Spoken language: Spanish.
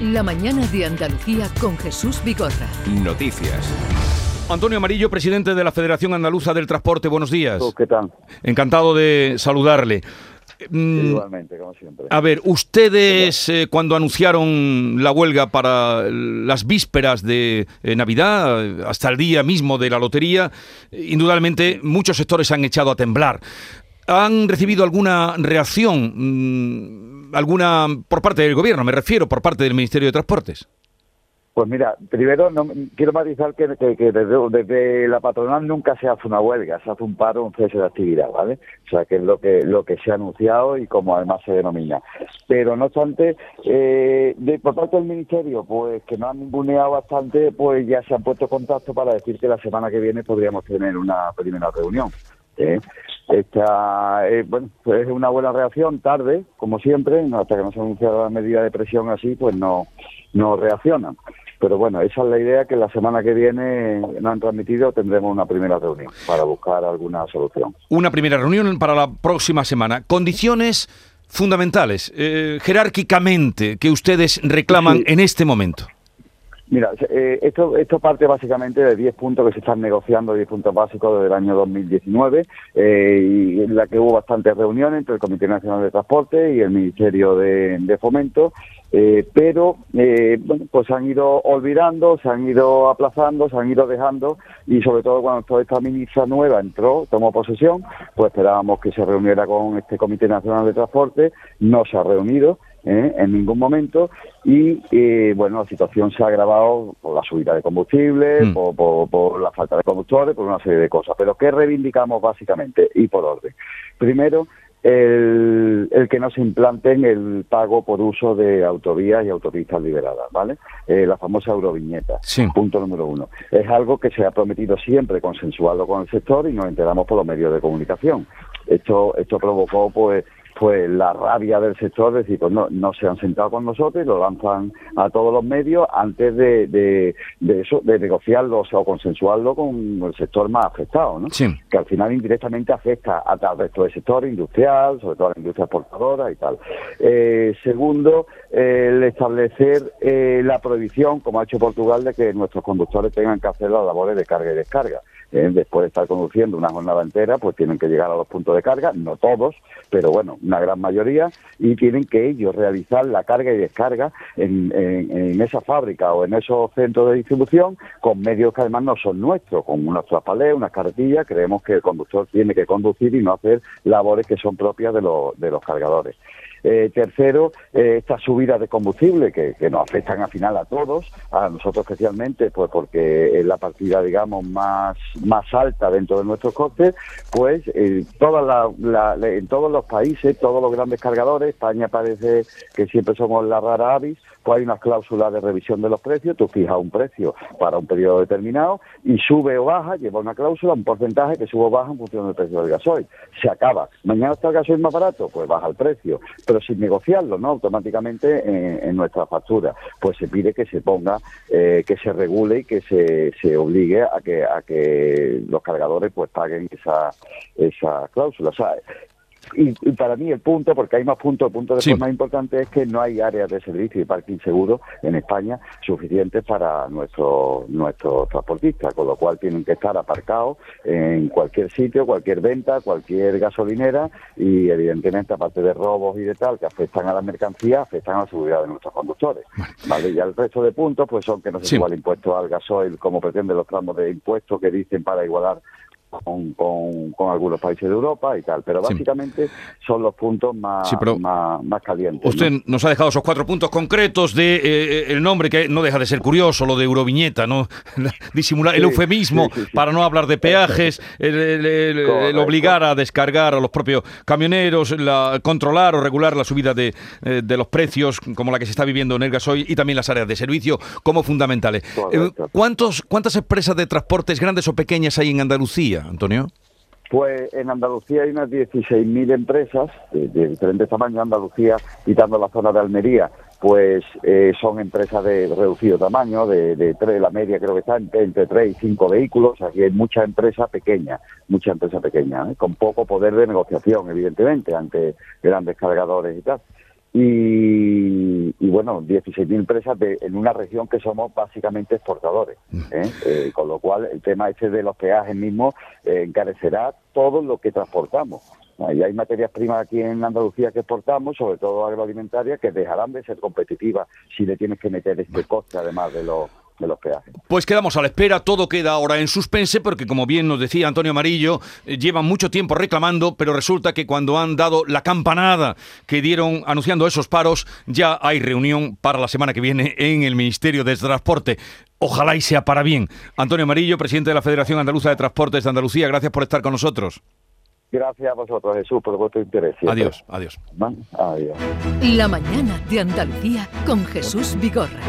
La mañana de Andalucía con Jesús Vigorra. Noticias. Antonio Amarillo, presidente de la Federación Andaluza del Transporte, buenos días. ¿Qué tal? Encantado de saludarle. Mm, Igualmente, como siempre. A ver, ustedes eh, cuando anunciaron la huelga para las vísperas de eh, Navidad, hasta el día mismo de la lotería, indudablemente muchos sectores han echado a temblar. ¿Han recibido alguna reacción, mm, alguna por parte del gobierno, me refiero, por parte del Ministerio de Transportes? Pues mira, primero no, quiero matizar que, desde, la patronal nunca se hace una huelga, se hace un paro, un cese de actividad, ¿vale? O sea, que es lo que lo que se ha anunciado y como además se denomina. Pero no obstante, eh, de, por parte del Ministerio, pues que no han ninguneado bastante, pues ya se han puesto contacto para decir que la semana que viene podríamos tener una primera reunión. ¿eh? Esta, eh, bueno, pues es una buena reacción, tarde, como siempre, hasta que no se ha anunciado la medida de presión así, pues no, no reaccionan. Pero bueno, esa es la idea que la semana que viene nos han transmitido, tendremos una primera reunión para buscar alguna solución. Una primera reunión para la próxima semana. Condiciones fundamentales, eh, jerárquicamente, que ustedes reclaman en este momento. Mira, eh, esto, esto parte básicamente de 10 puntos que se están negociando, 10 puntos básicos desde el año 2019, eh, y en la que hubo bastantes reuniones entre el Comité Nacional de Transporte y el Ministerio de, Fomento, eh, pero eh, bueno, pues se han ido olvidando, se han ido aplazando, se han ido dejando, y sobre todo cuando toda esta ministra nueva entró, tomó posesión, pues esperábamos que se reuniera con este Comité Nacional de Transporte, no se ha reunido, ¿eh? en ningún momento y eh, bueno la situación se ha agravado por la subida de combustible mm. por, la falta de conductores por una serie de cosas pero qué reivindicamos básicamente y por orden primero el, que no se implanten el pago por uso de autovías y autopistas liberadas, ¿vale? Eh, la famosa euroviñeta, punto número uno. Es algo que se ha prometido siempre consensuarlo con el sector y nos enteramos por los medios de comunicación. Esto, esto provocó, pues, pues la rabia del sector, es decir, pues no, no se han sentado con nosotros y lo lanzan a todos los medios antes de, de, eso, de negociarlo o consensuarlo con el sector más afectado, ¿no? Que al final indirectamente afecta a tal resto del sector industrial, sobre todo a la industria exportadora y tal. Eh, segundo, el establecer eh, la prohibición, como ha hecho Portugal, de que nuestros conductores tengan que hacer las labores de carga y descarga. Eh, después de estar conduciendo una jornada entera, pues tienen que llegar a los puntos de carga, no todos, pero bueno, una gran mayoría, y tienen que ellos realizar la carga y descarga en, esa fábrica o en esos centros de distribución con medios que además no son nuestros, con unas trapalés, unas carretillas, creemos que el conductor tiene que conducir y no hacer labores que son propias de, de los cargadores. Eh, tercero, eh, estas subidas de combustible que, nos afectan al final a todos, a nosotros especialmente, pues porque es la partida, digamos, más, más alta dentro de nuestros costes, pues en todos los países, todos los grandes cargadores, España parece que siempre somos la rara avis, pues hay unas cláusulas de revisión de los precios, tú fijas un precio para un periodo determinado y sube o baja, lleva una cláusula, un porcentaje que sube o baja en función del precio del gasoil. Se acaba. Mañana está el gasoil más barato, pues baja el precio pero sin negociarlo, ¿no? Automáticamente en, nuestra factura, pues se pide que se ponga, eh, que se regule y que se, se obligue a que a que los cargadores pues paguen esa esa cláusula. O sea, y, para mí el punto, porque hay más puntos, el punto de más importante es que no hay áreas de servicio y parking seguro en España suficientes para nuestros nuestros transportistas, con lo cual tienen que estar aparcados en cualquier sitio, cualquier venta, cualquier gasolinera y evidentemente aparte de robos y de tal que afectan a la mercancía, afectan a la seguridad de nuestros conductores. ¿vale? Y el resto de puntos pues son que no se igual impuesto al gasoil como pretenden los tramos de impuestos que dicen para igualar con, con, algunos países de Europa y tal, pero básicamente son los puntos más, más, calientes. Usted nos ha dejado esos cuatro puntos concretos de eh, eh, el nombre que no deja de ser curioso, lo de Euroviñeta, ¿no? Disimular el eufemismo para no hablar de peajes, el, obligar a descargar a los propios camioneros, la, controlar o regular la subida de, eh, de, los precios, como la que se está viviendo en el gasoil, y también las áreas de servicio como fundamentales. ¿Cuántos, ¿Cuántas empresas de transportes grandes o pequeñas hay en Andalucía? Antonio? Pues en Andalucía hay unas 16.000 empresas de, diferentes tamaños. Andalucía, quitando la zona de Almería, pues eh, son empresas de reducido tamaño, de, de tres, la media creo que está entre, 3 y 5 vehículos. Aquí hay mucha empresa pequeña, mucha empresa pequeña, ¿eh? con poco poder de negociación, evidentemente, ante grandes cargadores y tal. Y, bueno, 16.000 empresas de, en una región que somos básicamente exportadores. Mm. ¿eh? con lo cual, el tema ese de los peajes mismos encarecerá todo lo que transportamos. Y hay materias primas aquí en Andalucía que exportamos, sobre todo agroalimentarias, que dejarán de ser competitivas si le tienes que meter este coste además de los de los peajes. Pues quedamos a la espera, todo queda ahora en suspense porque como bien nos decía Antonio Amarillo, eh, llevan mucho tiempo reclamando, pero resulta que cuando han dado la campanada que dieron anunciando esos paros, ya hay reunión para la semana que viene en el Ministerio de Transporte. Ojalá y sea para bien. Antonio Amarillo, presidente de la Federación Andaluza de Transportes de Andalucía, gracias por estar con nosotros. Gracias a vosotros, Jesús, por vuestro interés. Adiós, adiós. Adiós. La mañana de Andalucía con Jesús Vigorra.